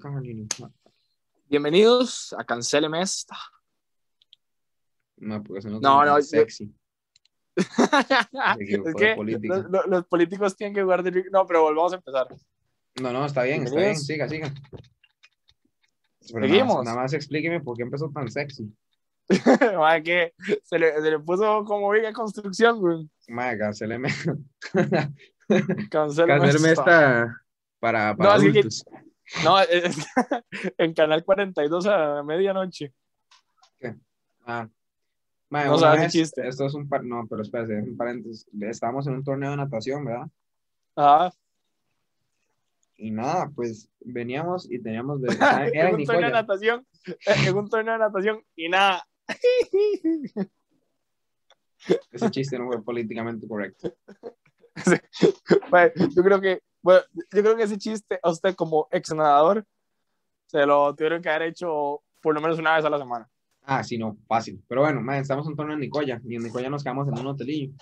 Carolina. Bienvenidos a Cancéleme esta. No, porque no, No, yo- sexy. es que política. los, políticos tienen que guardar. No, pero volvamos a empezar. No, no, está bien, está bien, siga, siga. Pero Seguimos. Nada más, nada más explíqueme por qué empezó tan sexy. Madre, que se le, se le puso como viga construcción, güey. Madre, canceleme, Cancéleme canceleme esta. esta para, para No, así que- adultos. No, es- en Canal 42 a medianoche. Ah. Madre, No sabes vez- chiste. Esto es un par... No, pero espérate, es un paréntesis. Estábamos en un torneo de natación, ¿verdad? Ajá. Y nada, pues veníamos y teníamos de... Era en un torneo de natación. eh, En un torneo de natación y nada. Ese chiste no fue políticamente correcto. Madre, yo creo que, bueno, yo creo que ese chiste a usted como ex nadador se lo tuvieron que haber hecho por lo menos una vez a la semana. Ah, sí, no, fácil. Pero bueno, madre, estamos en un torneo en Nicoya. Y en Nicoya nos quedamos en un hotelillo.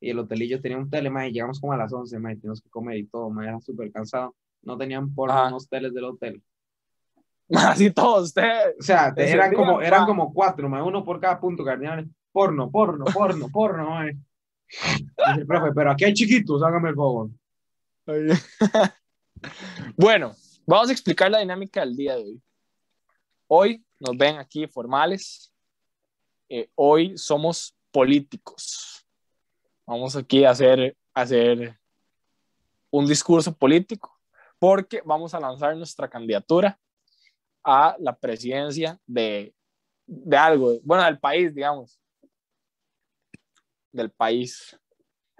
Y el hotelillo tenía un tele, madre, y llegamos como a las 11, madre, teníamos que comer y todo, madre, era súper cansado. No tenían por Ajá. los teles del hotel. Así todos ustedes. O sea, te- eran día, como, eran como cuatro, madre, uno por cada punto cardinal. Porno, porno, porno, porno, madre. Dice el profe, pero aquí hay chiquitos, hágame el favor. Bueno, vamos a explicar la dinámica del día de hoy. Hoy nos ven aquí formales. Eh, hoy somos políticos. Vamos aquí a hacer, hacer un discurso político porque vamos a lanzar nuestra candidatura a la presidencia de, de algo, bueno, del país, digamos. Del país.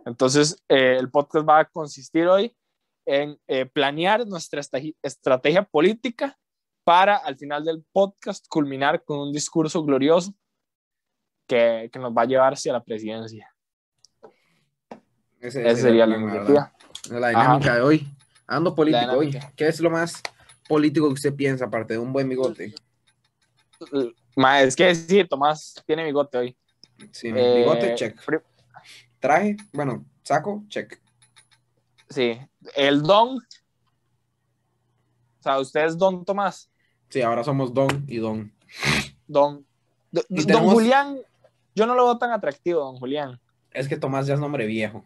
Entonces, eh, el podcast va a consistir hoy en eh, planear nuestra estrate- estrategia política para al final del podcast culminar con un discurso glorioso que, que nos va a llevar hacia la presidencia. Ese, Esa sería la. La dinámica de hoy. Ando político hoy. ¿Qué es lo más político que usted piensa, aparte de un buen bigote? Ma, es que sí, Tomás tiene bigote hoy. Sí, Eh, bigote, check. Traje, bueno, saco, check. Sí, el don. O sea, usted es don Tomás. Sí, ahora somos Don y Don. Don, do- Y don tenemos- Julián, yo no lo veo tan atractivo, don Julián. Es que Tomás ya es nombre viejo.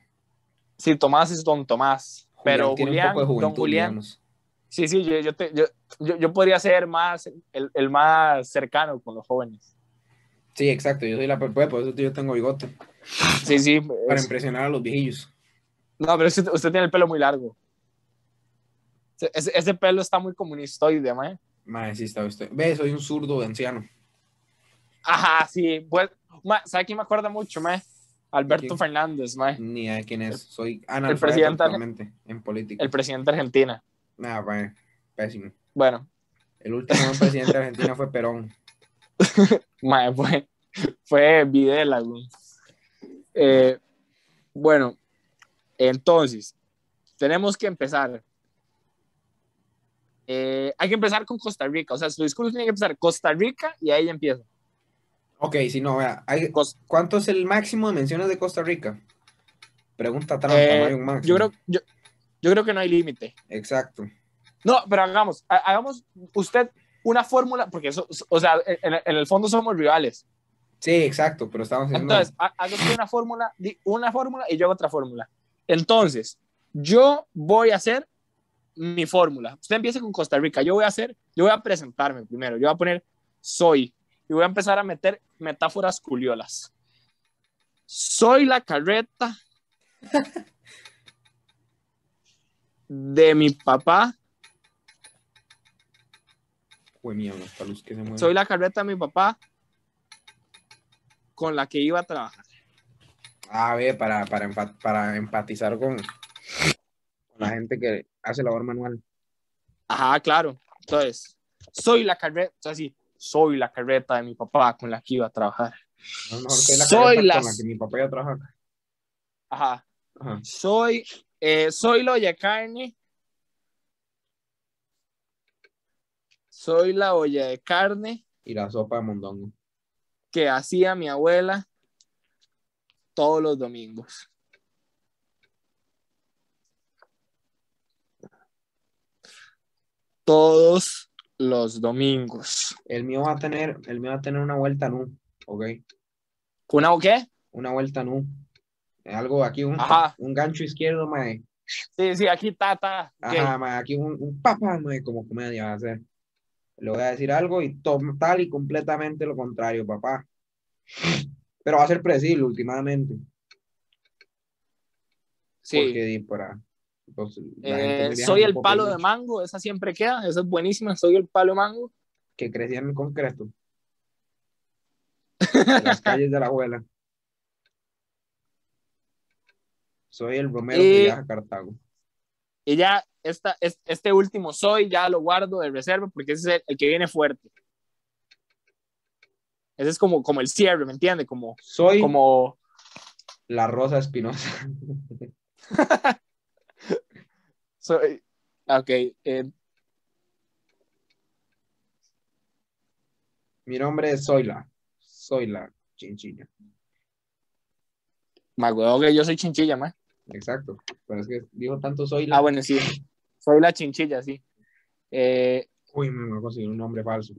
Sí, Tomás es don Tomás. Pero tiene Julián, un poco de don Julián, digamos. Sí, sí, yo, yo, te- yo, yo, yo podría ser más el, el más cercano con los jóvenes. Sí, exacto. Yo soy la pepe, por eso yo tengo bigote. Sí, sí. Para es- impresionar a los viejillos. no, pero usted tiene el pelo muy largo. Ese, ese pelo está muy comunistoide, mae. Madre, sí está usted. Ve, soy un zurdo de anciano. Ajá, sí. Pues, mae, ¿sabe quién me acuerda mucho, mae? Alberto ¿Quién? Fernández, mae. Ni de quién es. Soy presidente- analfabeto actualmente en política. El presidente de Argentina. Nada, madre, pésimo. Bueno, El último presidente de Argentina fue Perón. mae, fue, fue Videla, güey. Eh, bueno, entonces, tenemos que empezar. Eh, hay que empezar con Costa Rica. O sea, su discurso tiene que empezar Costa Rica y ahí empieza. Ok, si no, vea. hay- ¿Cuánto es el máximo de menciones de Costa Rica? Pregunta trampa, Eh, no hay un máximo. yo, creo, yo, yo creo que no hay límite. Exacto. No, pero hagamos, ha- hagamos usted una fórmula, porque eso, o sea, en, en el fondo somos rivales. Sí, exacto, pero estamos haciendo... Entonces, ha- haga usted una fórmula, una fórmula y yo hago otra fórmula. Entonces, yo voy a hacer mi fórmula. Usted empieza con Costa Rica. Yo voy a hacer, yo voy a presentarme primero. Yo voy a poner soy y voy a empezar a meter metáforas culiolas. Soy la carreta de mi papá. Jue mierda, esta luz que se mueve. Soy la carreta de mi papá con la que iba a trabajar. Ah, ve, para, para, para empatizar con, con la gente que hace labor manual. Ajá, claro. Entonces, soy la carreta, o sea, sí, soy la carreta de mi papá con la que iba a trabajar. No, mejor soy la Soy las- con la que mi papá iba a trabajar. Ajá. Ajá. Soy, eh, soy olla de carne. Soy la olla de carne Y la sopa de mondongo. que hacía mi abuela todos los domingos. Todos los domingos. El mío va a tener, el mío va a tener una vuelta nu, ¿ok? ¿Una o qué? Una vuelta nu. Algo aquí, un, Ajá. un gancho izquierdo, mae. Sí, sí, aquí ok. Ajá, mae, aquí un, un papá, mae, como comedia va a ser. Le voy a decir algo y total y completamente lo contrario, papá. Pero va a ser predecible últimamente. Sí. Porque pues, Eh, soy el palo de mango, esa siempre queda, esa es buenísima, soy el palo de mango. Que crecía en el concreto. Las calles de la abuela. Soy el Romero que viaja a Cartago. Y ya esta, es- este último soy, ya lo guardo de reserva porque ese es el, el que viene fuerte. Ese es como, como el cierre, ¿me entiendes? Como, Soy como, la Rosa Espinosa. soy, ok, eh, Mi nombre es Zoila. Zoila Chinchilla. que yo soy chinchilla, man. Exacto. Pero es que dijo tanto Zoila. Ah, bueno, sí, soy la chinchilla, sí. Eh, Uy, me voy a conseguir un nombre falso.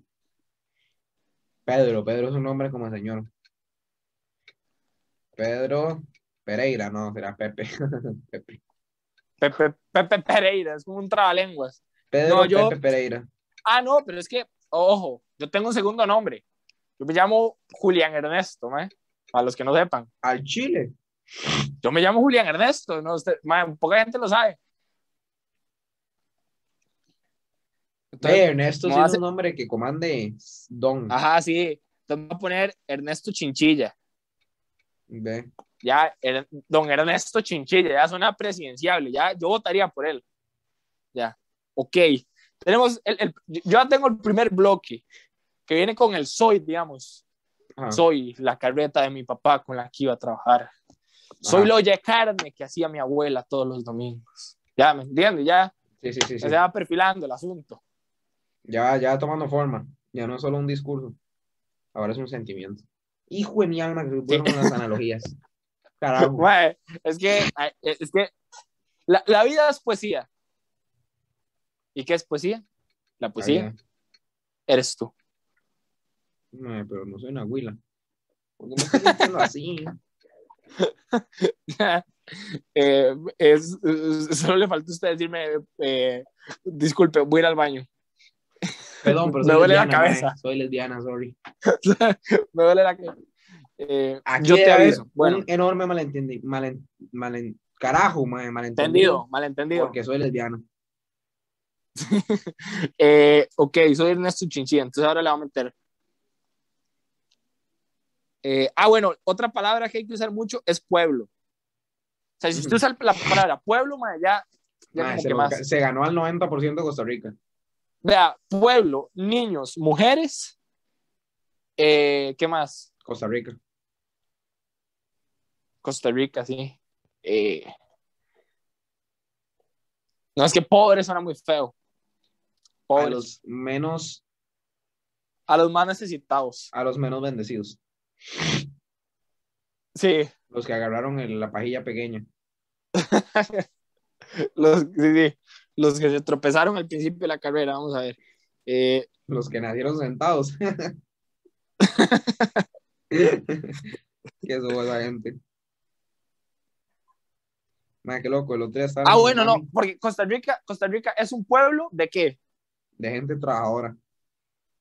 Pedro. Pedro es un nombre como señor. Pedro Pereira, no, será Pepe. Pepe. Pepe, Pepe Pereira, es como un trabalenguas. Pedro No, yo- Pepe Pereira. Ah, no, pero es que, ojo, yo tengo un segundo nombre. Yo me llamo Julián Ernesto, man. Para los que no sepan. Al Chile. Yo me llamo Julián Ernesto, no, Usted- man, poca gente lo sabe. Entonces, Ernesto sí es un nombre que comande Don. ajá, sí. Entonces voy a poner Ernesto Chinchilla. Ve. Ya, Er- don Ernesto Chinchilla, ya suena presidenciable. Ya, yo votaría por él. Ya, ok. Tenemos, el, el- yo ya tengo el primer bloque que viene con el soy, digamos. Ajá. Soy la carreta de mi papá con la que iba a trabajar. Soy Ajá. la olla de carne que hacía mi abuela todos los domingos. Ya, ¿me entiendes? Ya, Sí, sí, sí, se va perfilando el asunto. Ya, ya tomando forma. Ya no es solo un discurso. Ahora es un sentimiento. Hijo de mi alma, que bueno con las analogías. Carajo. Es que, ay, es que la, la vida es poesía. ¿Y qué es poesía? La poesía eres tú. No, pero no soy una huila. ¿Por qué me estás así? Eh, es, solo le falta a usted decirme, eh, disculpe, voy a ir al baño. Perdón, pero Me duele la cabeza. mae. Soy lesbiana, sorry. Me duele la que. Eh, yo te aviso. Bueno, Un enorme malentendido. Malen, malen, carajo, mae, malentendido. entendido, malentendido. Porque soy lesbiana. Eh, ok, soy Ernesto Chinchilla, entonces ahora le voy a meter. Eh, ah, bueno, otra palabra que hay que usar mucho es pueblo. O sea, si usted usa la palabra pueblo, mae, ya, ya Mae, como se, que lo- más. se ganó al 90% de Costa Rica. Vea, pueblo, niños, mujeres, eh, ¿qué más? Costa Rica. Costa Rica, sí. Eh, no, es que pobre suena muy feo. A los menos, a los más necesitados. a los menos bendecidos. Sí, Los que agarraron el- la pajilla pequeña. los, sí, sí, los que se tropezaron al principio de la carrera, vamos a ver. Eh, Los que nacieron sentados. ¿Qué es esa gente? Madre, qué loco, el otro ah, en bueno, no, porque Costa Rica, Costa Rica es un pueblo de qué? De gente trabajadora.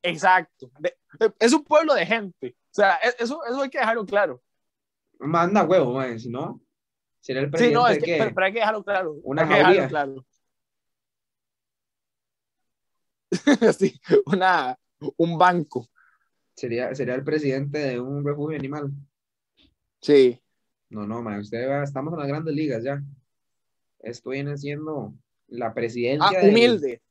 Exacto. de- es un pueblo de gente. O sea, e- eso, eso hay que dejarlo claro. Manda huevo, madre, si no, sería el Sí, presidente no, es que, pero, pero hay que dejarlo claro. Una hay que dejarlo claro. sí, una, un banco. Sería, sería el presidente de un refugio animal. Sí. No, no, madre, usted va, estamos en las grandes ligas ya. Esto viene siendo la presidencia Ah, humilde.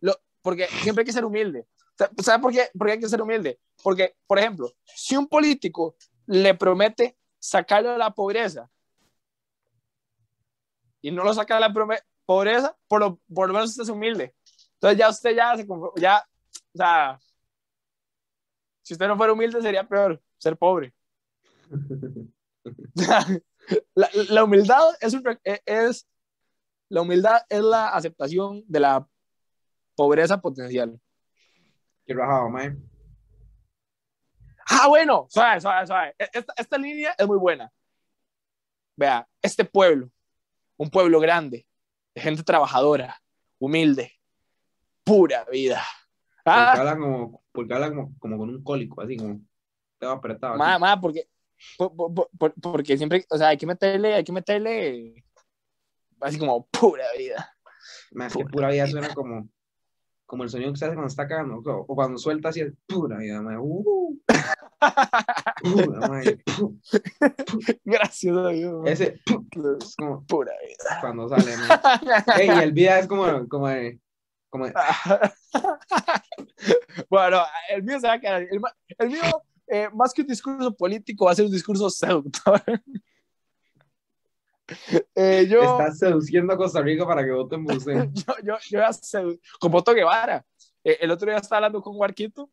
Lo, porque siempre hay que ser humilde. Sa- ¿Sabe por qué? Porque hay que ser humilde. Porque, por ejemplo, si un político le promete sacarlo de la pobreza y no lo saca de la pobreza, por lo, por lo menos usted es humilde. Entonces ya usted ya se ya, o sea, si usted no fuera humilde sería peor ser pobre. la, la humildad es, un re- es la humildad es la aceptación de la pobreza potencial. Qué rajado, mae. Ah, bueno, suave, suave, suave. E, Esta, esta línea es muy buena. Vea, este pueblo, un pueblo grande, de gente trabajadora, humilde, pura vida. Porque Ah, habla como, porque habla como, como con un cólico, así como todo apretado. ma, ma, porque, por- por- por- porque siempre, o sea, hay que meterle, hay que meterle así como pura vida. Ma, es que Pura pura vida vida. suena como, como el sonido que se hace cuando está cagando, o, o cuando suelta así es pura vida, ma. Uh, pura, ma. Pu- Gracias a Dios. Ese pu- es como Pura vida. cuando sale, ma. Ey, y el vida es como, como de, como de, bueno, el mío se va a quedar. El, el mío, eh, más que un discurso político, va a ser un discurso seductor. Eh, yo, estás seduciendo a Costa Rica para que voten por usted. yo, yo, yo ya sedu- con Boto Guevara. Eh, el otro día estaba hablando con Guarquito,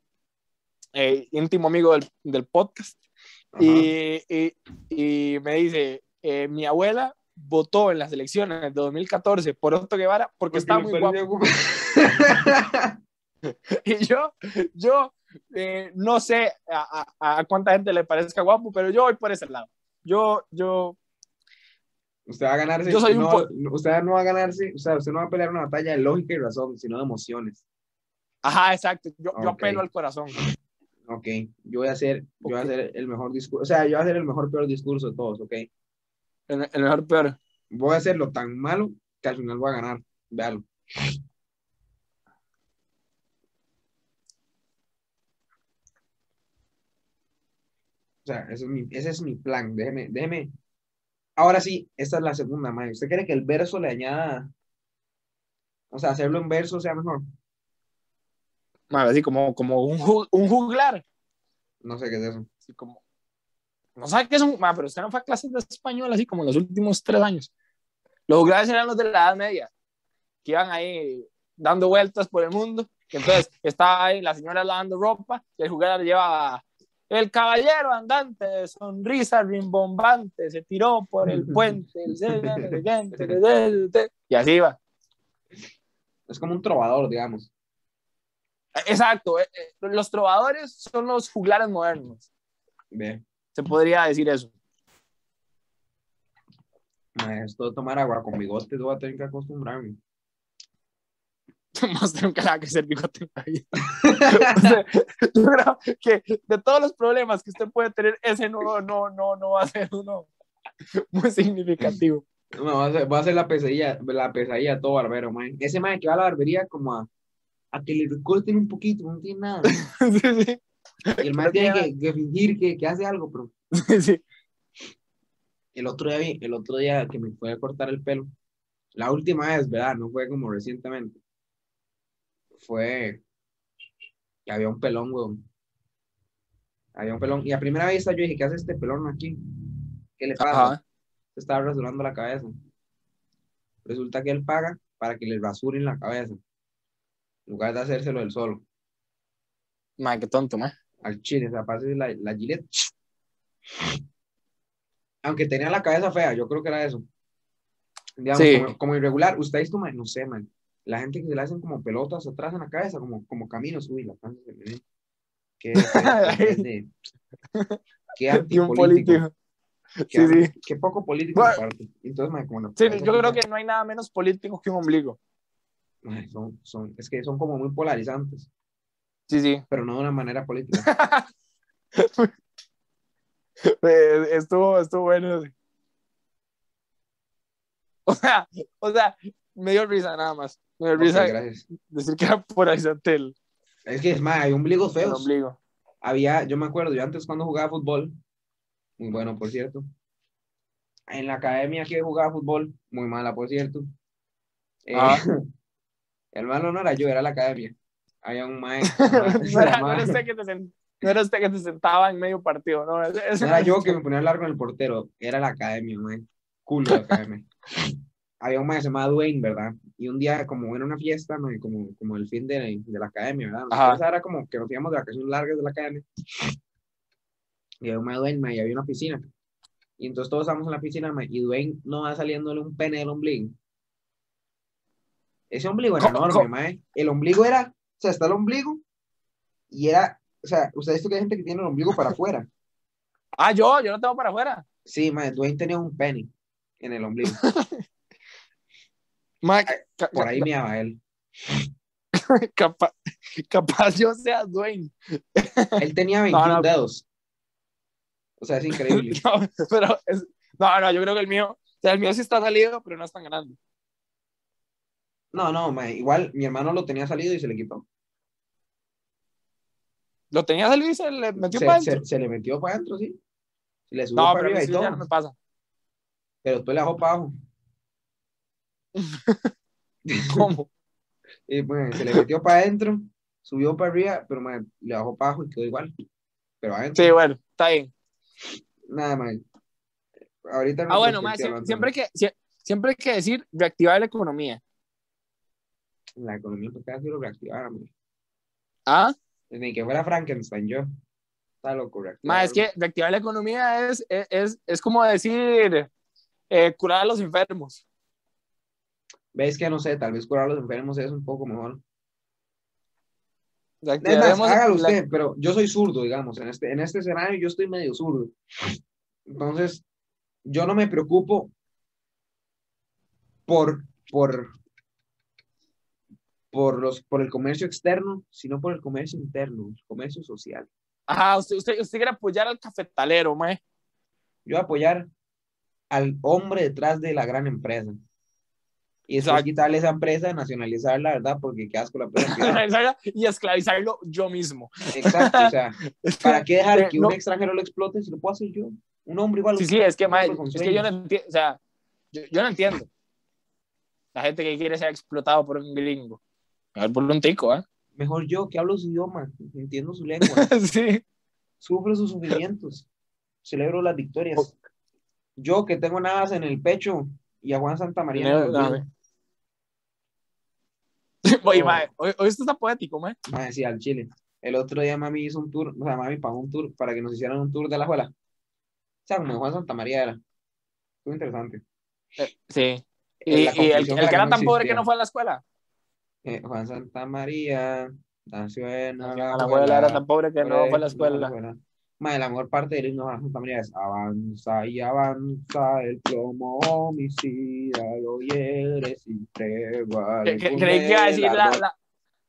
eh, íntimo amigo del, del podcast, y, y, y me dice: eh, Mi abuela votó en las elecciones de 2014 por Otto Guevara porque, estaba le muy guapo. Y yo, yo eh, no sé a, a- a cuánta gente le parezca guapo, pero yo voy por ese lado. Yo, yo, Usted va a ganarse, Yo soy un no, usted no va a ganarse, o sea, usted no va a pelear una batalla de lógica y razón, sino de emociones. ajá, exacto. Yo, yo apelo al corazón. Ok, yo voy a hacer, yo voy a hacer el mejor discurso, o sea, yo voy a hacer el mejor peor discurso de todos, ok. El, el mejor peor. Voy a hacerlo tan malo que al final voy a ganar. Véalo. O sea, ese es mi, ese es mi plan. Déjeme, déjeme. Ahora sí, esta es la segunda, mae. ¿Usted cree que el verso le añada? O sea, hacerlo en verso sea mejor. Madre, así como, como un, ju- un juglar. No sé qué es eso. Así como, no sabe qué es un. madre, pero usted no fue a clases de español así como en los últimos tres años. Los juglares eran los de la Edad Media, que iban ahí dando vueltas por el mundo. Entonces estaba ahí la señora lavando ropa y el juglar llevaba el caballero andante de sonrisa rimbombante se tiró por el puente el- y así iba Es como un trovador, digamos. exacto eh, eh, los trovadores son los juglares modernos Ve. se podría decir eso esto de tomar agua con bigotes, voy a tener que acostumbrarme. más bigote en la vida. O sea, yo creo que de todos los problemas que usted puede tener, ese no, no, no, no va a ser uno muy significativo. No, va a ser, va a ser la pesadilla, la pesadilla todo barbero, man. Ese man que va a la barbería como a, a que le recorten un poquito, no tiene nada. Sí, sí, Y el man tiene que, que fingir que, que hace algo, pero sí, sí. el otro día, el otro día que me fue a cortar el pelo, la última vez, ¿verdad? No fue como recientemente. Fue que había un pelón, weón. Había un pelón. Y a primera vista yo dije, ¿qué hace este pelón aquí? ¿Qué le pasa? Ajá. se estaba rasurando la cabeza. Resulta que él paga para que le rasuren la cabeza, en lugar de hacérselo él solo. Madre, qué tonto, man. Al chile, o sea, pase la, la Gillette. Aunque tenía la cabeza fea, yo creo que era eso. Digamos, Sí. como, como irregular. Usted visto, man? no sé, man. La gente que se le hacen como pelotas atrás en la cabeza, como, como caminos, uy, la me ve. Qué, qué, qué, antipolítico. político. Qué, Sí, sí. qué poco político Bueno. aparte. Entonces, como Sí, yo creo que no hay nada menos político que un ombligo. Ay, son, son, es que son como muy polarizantes, Sí, sí. pero no de una manera política. Eh, estuvo, estuvo bueno. O sea, o sea, me dio risa nada más. Me risa gracias. decir que era polarizante el, Es que es más, hay ombligos el feos. ombligo. Había, yo me acuerdo, yo antes cuando jugaba fútbol, muy bueno, por cierto. En la academia que jugaba fútbol, muy mala, por cierto. Eh, Ah. el malo no era yo, era la academia. Había un maestro. no, era, no era usted que te sen- no era usted que te sentaba en medio partido, no. No era yo que me ponía largo en el portero, era la academia, man. Culo de academia. Había un maestro llamado Dwayne, ¿verdad? Y un día, como en una fiesta, man, como, como el fin de, de la academia, ¿verdad? Ajá. Entonces era como que nos íbamos de vacaciones largas de la academia. Y había un maestro Dwayne, y había una piscina. Y entonces todos estábamos en la piscina, y Dwayne no va saliéndole un pene del ombligo. Ese ombligo era ¿Cómo- enorme, cómo? man. El ombligo era, o sea, está el ombligo y era, o sea, usted ha visto que hay gente que tiene el ombligo para afuera. Ah, yo, yo no tengo para afuera. Sí, mae, Dwayne tenía un penny en el ombligo. Por ahí meaba él. capaz, capaz yo sea Dwayne. Él tenía 21 no. dedos. O sea, es increíble. No, pero es- no, no, yo creo que el mío, o sea, el mío sí está salido, pero no es tan grande. No, no, igual mi hermano lo tenía salido y se le quitó. Lo tenía salido y se le metió Se, para se- adentro. se le metió para adentro, sí. Se le subió No, para pero arriba y ya todo. no me pasa. Pero después le bajó para abajo. ¿Cómo? Y, mae, se le metió para adentro, subió para arriba, pero le bajó para abajo y quedó igual. Pero adentro, Sí, bueno, está bien. nada más. Ahorita Ah, bueno, siempre, hay que, sie- siempre hay que decir reactivar la economía. La economía porque ha sido reactivada, mae. ¿Ah? Ni que fuera Frankenstein, yo. Está loco, reactivar. Es que reactivar la economía es, es, es, es como decir eh, curar a los enfermos. Ves que no sé, tal vez curar a los enfermos es un poco mejor. Reactivemos hágalo la- usted, pero yo soy zurdo, digamos, en este, en este escenario yo estoy medio zurdo. Entonces, yo no me preocupo por, por, por, los, por el comercio externo, sino por el comercio interno, el comercio social. Ajá, usted, usted, usted quiere apoyar al cafetalero, mae. Yo apoyar al hombre detrás de la gran empresa. Y después Exacto. quitarle esa empresa, nacionalizarla, ¿verdad? Porque qué asco la empresa y esclavizarlo yo mismo. Exacto, o sea, ¿para qué dejar que no. un extranjero lo explote si lo puedo hacer yo? Un hombre igual. Sí, sí, es que, mae, es que yo no entiendo, o sea, yo, yo no entiendo. La gente que quiere ser explotado por un gringo. Mejor por un tico, ¿eh? Mejor yo que hablo su idioma, entiendo su lengua, sí. sufro sus sufrimientos, celebro las victorias. Yo que tengo nada en el pecho y a Juan Santa María. no. Oye, Oh. mae, hoy, hoy esto está poético, mae. Mae, sí, al Chile. El otro día mami hizo un tour, o sea, mami pagó un tour para que nos hicieran un tour de la escuela. O sea, como de Juan Santa María era. Muy interesante. Sí. Eh, Y, la y el, que era no tan pobre que no fue a la escuela. Eh, Juan Santa María nació en A la abuela era tan pobre que no fue a la escuela. Mae, la mejor parte del himno María es avanza y avanza el plomo homicida, lo hiere sin tregua. Creí que iba a decir la, la-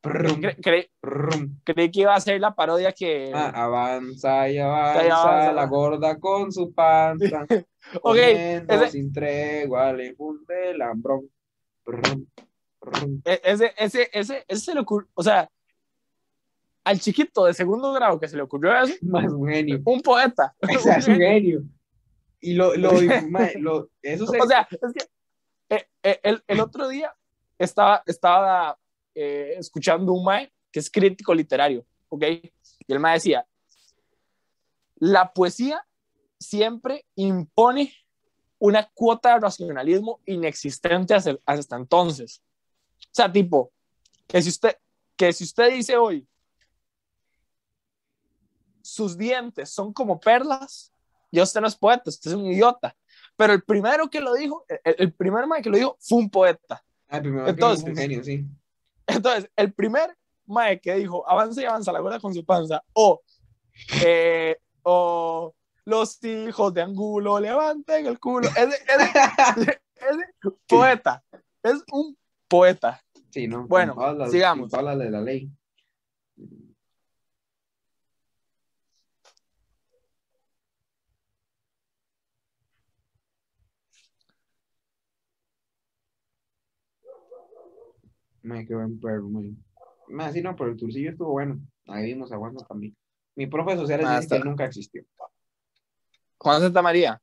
Prum, cre- cre- prum. creí que iba a ser la parodia que. Ah, avanza y avanza, y avanza. la gorda con su panza, ok, ese- sin tregua, le funde el hambrón. Prum. e- ese, ese, ese, ese se le ocurrió. O sea, al chiquito de segundo grado que se le ocurrió eso, Más un genio. un poeta. O sea, es un genio. Y lo, lo, lo- eso se, O sea, es que eh, eh, el, el otro día estaba, estaba eh, escuchando un mae que es crítico literario, ¿ok? Y el mae decía, la poesía siempre impone una cuota de racionalismo inexistente hasta, hasta entonces. O sea, tipo, que si usted, que si usted dice hoy, sus dientes son como perlas, ya usted no es poeta, usted es un idiota. Pero el primero que lo dijo, el, el primer mae que lo dijo fue un poeta. Ah, Entonces- es un genio, sí. Entonces, el primer mae que dijo, avanza y avanza la gorda con su panza, o, eh, o los hijos de Angulo levanten el culo, ese poeta, es un poeta. Sí, ¿no? Bueno, las- sigamos. de la ley. Mae, qué buen perro, sí, no, pero el turcillo estuvo bueno. Ahí vimos a Juan también. Mi profe de sociales Ah, dice que él nunca existió. Juan Santa María.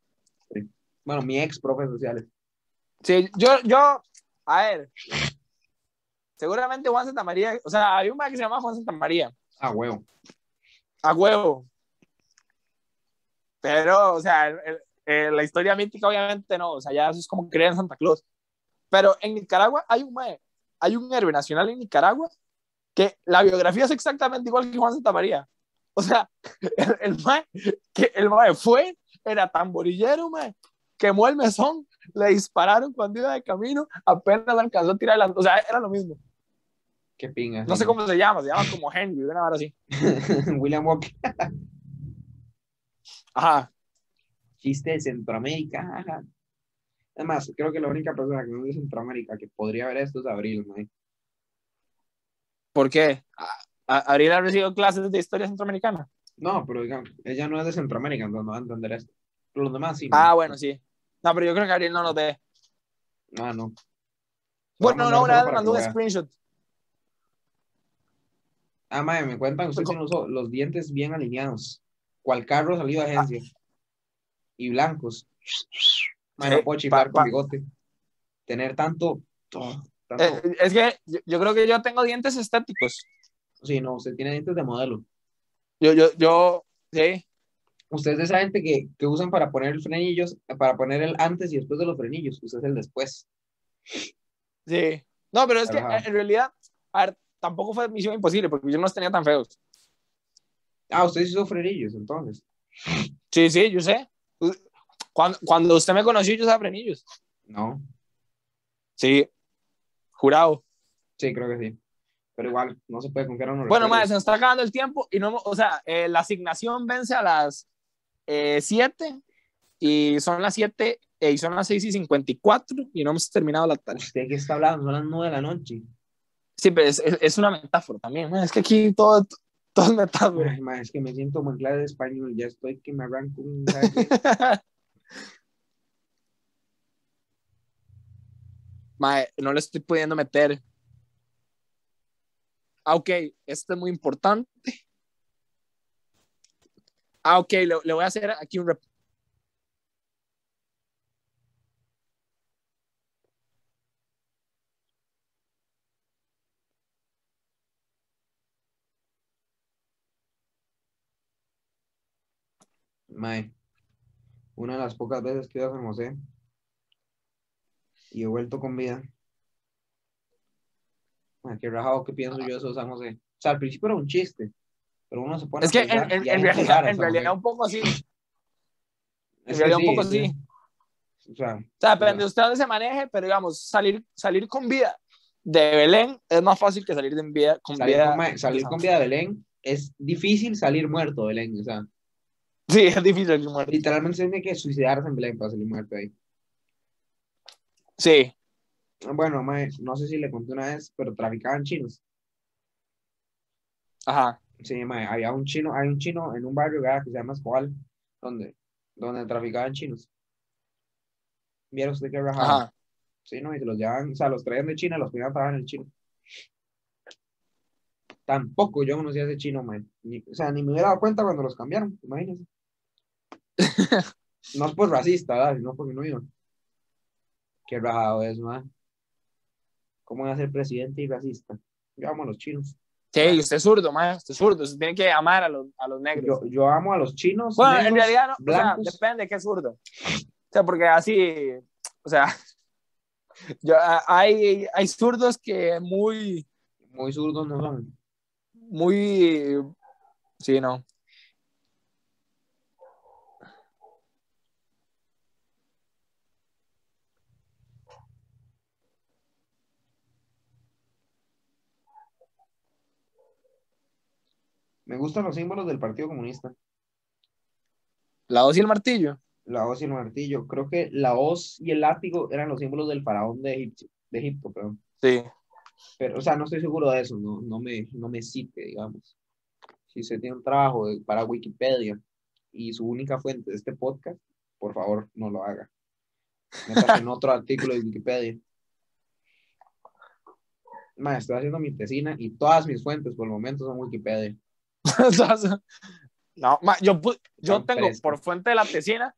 Bueno, mi ex profe de sociales. Sí, yo, yo, a ver, seguramente Juan Santa María, o sea, hay un mae que se llama Juan Santa María, Ah, huevo. a huevo. Pero, o sea, el- el- eh, la historia mítica obviamente no, o sea, ya eso es como creer en Santa Claus. Pero en Nicaragua hay un mae, hay un héroe nacional en Nicaragua que la biografía es exactamente igual que Juan Santa María. O sea, el, el mae, que el mae fue, era tamborillero, mae, quemó el mesón, le dispararon cuando iba de camino, apenas alcanzó a tirar la... O sea, era lo mismo. Qué pinga. No sé cómo se llama, se llama como Henry, una hora así. William Walker. Ajá. Chiste de Centroamérica. ajá. Además, creo que la única persona que no es de Centroamérica que podría ver esto es Abril. ¿Por qué? Abril ha recibido clases de historia centroamericana. No, pero digamos, ella no es de Centroamérica, entonces no va a entender esto. Pero los demás sí. Ah, bueno, sí. No, pero yo creo que Abril no nos ve. Ah, no. Bueno, no, una vez mandó un screenshot. Ah, mae, me cuentan, usted tiene los, los dientes bien alineados. Cual carro salido de agencia. Y blancos. Mae, no Sí, puedo chiflar con bigote. Tener tanto. oh, tanto Eh, es que yo, yo creo que yo tengo dientes estéticos. sí, no, usted tiene dientes de modelo. Yo, yo, yo, sí. Usted es de esa gente que, que usan para poner frenillos, para poner el antes y después de los frenillos. Usted es el después. Sí. No, pero es que Ajá. eh, en realidad, a ver, tampoco fue misión imposible porque yo no los tenía tan feos. Ah, usted hizo frenillos, entonces. Sí, sí, yo sé. Cuando, cuando usted me conoció, yo usaba frenillos. No, Sí, jurado. sí, creo que sí. Pero igual, no se puede confiar en unos Bueno, madre, se nos está acabando el tiempo y no, o sea, eh, la asignación vence a las 7 y son las 7 y son las 6 y 54 y no hemos terminado la tarea. ¿Usted qué está hablando? Son las nueve de la noche. Sí, pero es, es, es una metáfora también. madre, Es que aquí todo, todo es metáfora. Ay, ma, es que me siento en clase de español. Ya estoy que me arranco un... Mae, no le estoy pudiendo meter. Ah, ok, esto es muy importante. Ah, ok, le, le voy a hacer aquí un rep. Mae, una de las pocas veces que he ido a San José y he vuelto con vida. Mae, qué rajado que pienso yo eso de San José. O sea, al principio era un chiste, pero uno se pone Es que a en, pensar en- en gente realidad, en realidad un poco así. En que realidad un sí, poco sí. así. O sea, O sea, depende de usted dónde se maneje, pero digamos, salir, salir con vida de Belén es más fácil que salir de vida con salir, vida. con, salir con vida de Belén es difícil salir muerto de Belén. O sea, Sí, es difícil salir muerto. literalmente se tiene que suicidarse en Belén para salir muerto ahí. Sí. Bueno, mae, no sé si le conté una vez, pero traficaban chinos. Ajá. Sí, mae, había un chino, hay un chino en un barrio que se llama Escobar, donde, donde traficaban chinos. ¿Vieron usted qué rajado? Ajá. Sí, no, y se los llevaban, o sea, los traían de China los a trabajar en el chino. Tampoco yo conocí a ese chino, mae. Ni- o sea, ni me hubiera dado cuenta cuando los cambiaron, imagínense. No es por racista, ¿verdad? Sino porque no iban. Qué rajado es, mae. ¿Cómo va a ser presidente y racista? Yo amo a los chinos. Sí, usted es zurdo, mae. Usted es zurdo. Usted tiene que amar a los, a los negros. Yo, yo amo a los chinos. Bueno, en negros, realidad no, o sea, depende de qué zurdo. O sea, porque así, o sea, yo, a- hay, hay zurdos que muy, Muy zurdos no son. muy, sí, no. Me gustan los símbolos del Partido Comunista. La hoz y el martillo. La hoz y el martillo. Creo que la hoz y el látigo eran los símbolos del faraón de Egipto, de Egipto perdón. Sí. Pero, o sea, no estoy seguro de eso, no, no, me, no me cite, digamos. Si usted tiene un trabajo de- para Wikipedia y su única fuente de este podcast, por favor, no lo haga. Métase en otro artículo de Wikipedia. Ma, estoy haciendo mi tesina y todas mis fuentes por el momento son Wikipedia. No, ma, yo, yo tengo por fuente de la tesina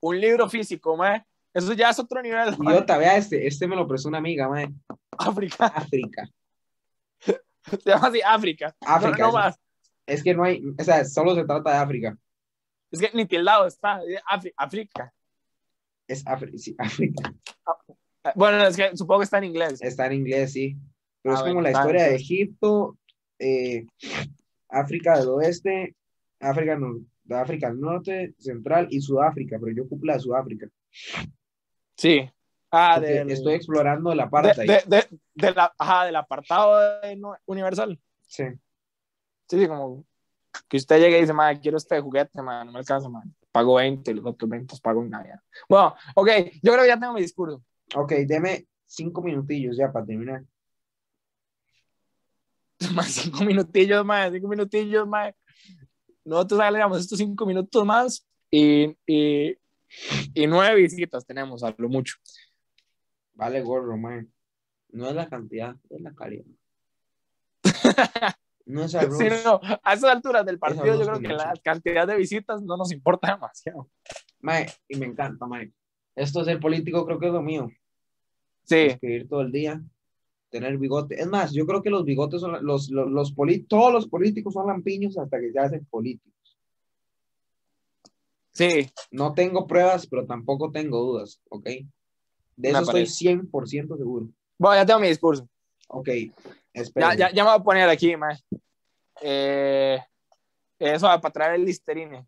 un libro físico, mae. Eso ya es otro nivel. Otra, vea este, este me lo prestó una amiga, mae. África. África. Se llama así África. África, No, más. Es que no hay, o sea, solo se trata de África. Es que ni tildado está. Afri- África. Es África, sí, África. Eh, Bueno, es que supongo que está en inglés. Está en inglés, sí. Pero Ah, es como la historia de. Egipto, eh, África del Oeste, África, de África del Norte, Central y Sudáfrica, pero yo ocupo la de Sudáfrica. Sí. Ah, del, estoy explorando parte ahí. de- de- de la- ajá, del apartado de no- universal. Sí. Sí, sí, como que usted llegue y dice, madre, quiero este juguete, madre, no me alcanza, madre. Pago 20 y los otros 20 los pago en Navidad. Bueno, ok, yo creo que ya tengo mi discurso. Ok, deme cinco minutillos ya para terminar. Más cinco minutillos más, cinco minutillos más. Nosotros agregamos estos cinco minutos más y, y, y nueve visitas tenemos, a lo mucho. Vale, gorro, man. No es la cantidad, es la calidad. No es arroz. Sí, no, a esas alturas del partido yo creo que leche. la cantidad de visitas no nos importa demasiado. Mae, y me encanta, mae. Esto de ser político creo que es lo mío. Sí, Escribir todo el día, tener bigote. Es más, yo creo que los bigotes son los, los, los todos los políticos son lampiños hasta que se hacen políticos. sí, No tengo pruebas, pero tampoco tengo dudas, ¿ok? De eso estoy parece. 100% seguro. bueno, ya tengo mi discurso. Ok, Ya, espera. ya, ya me voy a poner aquí, mae. Eh, eso para traer el listerine.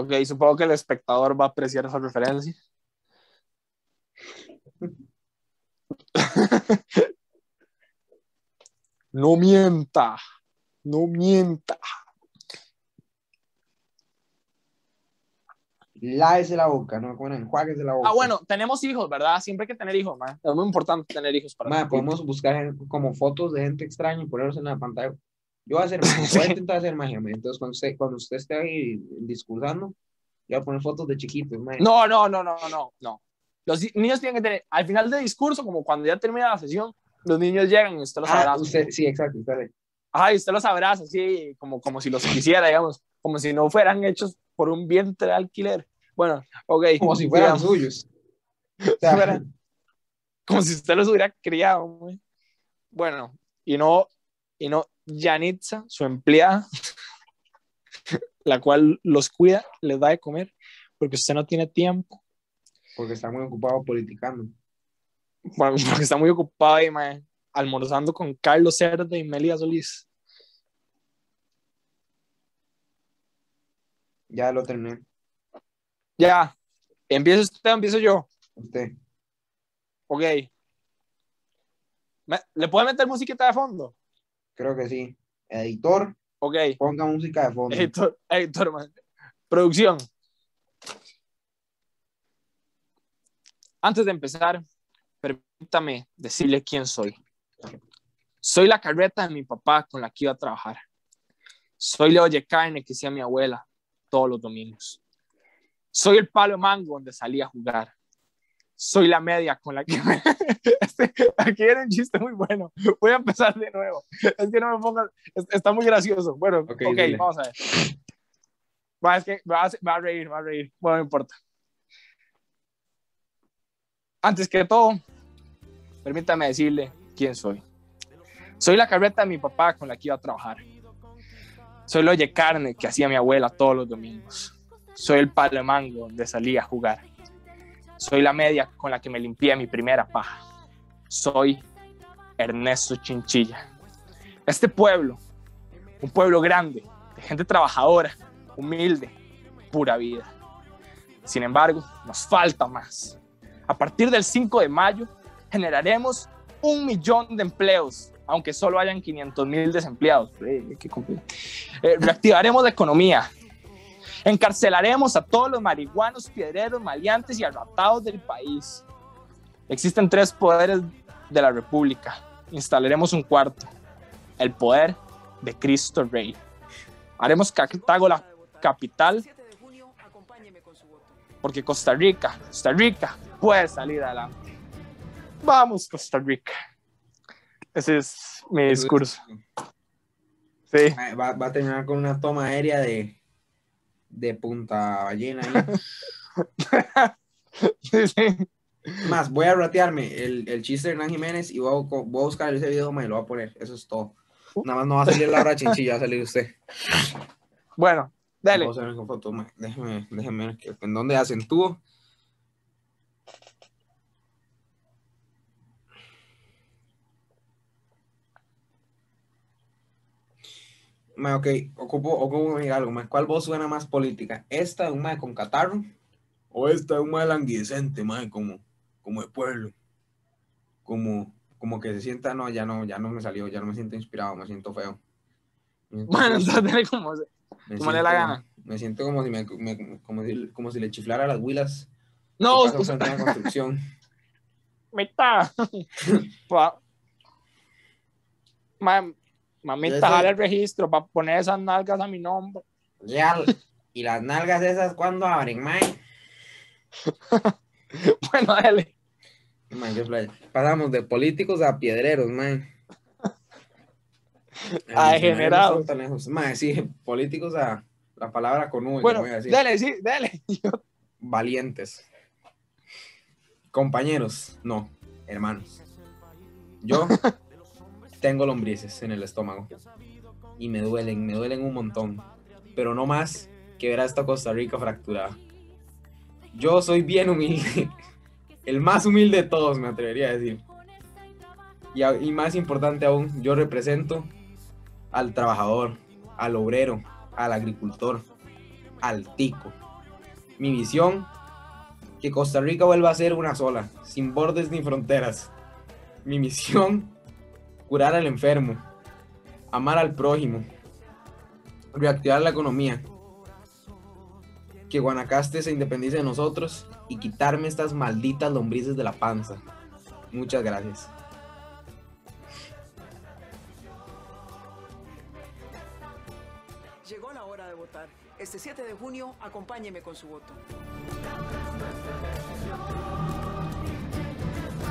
Ok, supongo que el espectador va a apreciar esa referencia. No mienta, no mienta. Lávese la boca, no con enjuáguese la boca. Ah, bueno, tenemos hijos, ¿verdad? Siempre hay que tener hijos, man. Es muy importante tener hijos para ser podemos buscar como fotos de gente extraña y ponerlos en la pantalla. Yo voy a hacer magia, voy a intentar hacer magia. Entonces, cuando usted, cuando usted esté ahí discursando, yo voy a poner fotos de chiquitos. No, no, no, no, no, no. Los niños tienen que tener, al final del discurso, como cuando ya termina la sesión, los niños llegan y usted los Ah, abraza. usted, sí, exacto. Usted, Ay, usted los abraza, así, como, como si los quisiera, digamos, como si no fueran hechos por un vientre de alquiler. Bueno, ok. como si fueran digamos, suyos. O sea, fuera- como si usted los hubiera criado. Bueno, y no, y no Yanitza, su empleada, la cual los cuida, les da de comer, porque usted no tiene tiempo, porque está muy ocupado politicando. bueno, porque está muy ocupado ahí, mae, almorzando con Carlos Cerda y Melia Solís. Ya lo terminé. Ya, empieza usted, empiezo yo. Usted. Ok. ¿Le puede meter musiquita de fondo? Creo que sí. Editor, Ok. ponga música de fondo. Editor, editor, man. Producción. Antes de empezar, permítame decirle quién soy. Soy la carreta de mi papá con la que iba a trabajar. Soy la oye carne que hacía mi abuela todos los domingos. Soy el palo mango donde salía a jugar. Soy la media con la que me... Este- aquí era un chiste muy bueno. Voy a empezar de nuevo. Es que no me pongas... es- Está muy gracioso. Bueno, ok, Ok, dile. vamos a ver. Va, es que me va, a, va a reír, va a reír. Bueno, no importa. Antes que todo, permítame decirle quién soy. Soy la carreta de mi papá con la que iba a trabajar. Soy el oye carne que hacía mi abuela todos los domingos. Soy el palo de mango donde salía a jugar. Soy la media con la que me limpié mi primera paja. Soy Ernesto Chinchilla. Este pueblo, un pueblo grande, de gente trabajadora, humilde, pura vida. Sin embargo, nos falta más. A partir del 5 de mayo, generaremos un millón de empleos, aunque solo hayan 500 mil desempleados. Eh, reactivaremos la economía. Encarcelaremos a todos los marihuanos, piedreros, maleantes y arratados del país. Existen tres poderes de la República. Instalaremos un cuarto. El poder de Cristo Rey. Haremos Cartago la capital porque Costa Rica, Costa Rica puede salir adelante. Vamos, Costa Rica. Ese es mi discurso. Sí. Ah, Va, va a terminar con una toma aérea de, de Punta Ballena. ahí. sí, sí. Más, voy a ratearme el, el chiste de Hernán Jiménez y voy a, voy a buscar ese video, me lo voy a poner. Eso es todo. Nada más no va a salir Laura Chinchilla, va a salir usted. Bueno, dale. Déjeme, déjeme ver que- en dónde acentúo. Ma, ok, ocupo, ocupo algo, ma. ¿Cuál voz suena más política? ¿Esta de un mae con catarro? ¿O esta de un mae languidecente, mae, como, como de pueblo? Como, como que se sienta, no, ya no, ya no me salió, ya no me siento inspirado, me siento feo. Me siento Bueno, entonces como, me como le la gana. Me siento como si, me, me- como si, como si le chiflara las huilas. No, una construcción. mitad. Pa- Ma- mamita, jale el registro para poner esas nalgas a mi nombre. Ya, y las nalgas esas, ¿cuándo abren, mae? Bueno, dale. Playa. Pasamos de políticos a piedreros, mae. A degenerados. Mae, sí, políticos a la palabra con V, Bueno, dale, sí, dale. Valientes. Compañeros, no, hermanos. Yo tengo lombrices en el estómago. Y me duelen, me duelen un montón. Pero no más que ver a esta Costa Rica fracturada. Yo soy bien humilde. El más humilde de todos, me atrevería a decir. Y, y más importante aún, yo represento al trabajador, al obrero, al agricultor, al tico. Mi visión, que Costa Rica vuelva a ser una sola, sin bordes ni fronteras. Mi misión, curar al enfermo, amar al prójimo, reactivar la economía, que Guanacaste se independice de nosotros y quitarme estas malditas lombrices de la panza. Muchas gracias. Llegó la hora de votar. Este 7 de junio, acompáñeme con su voto.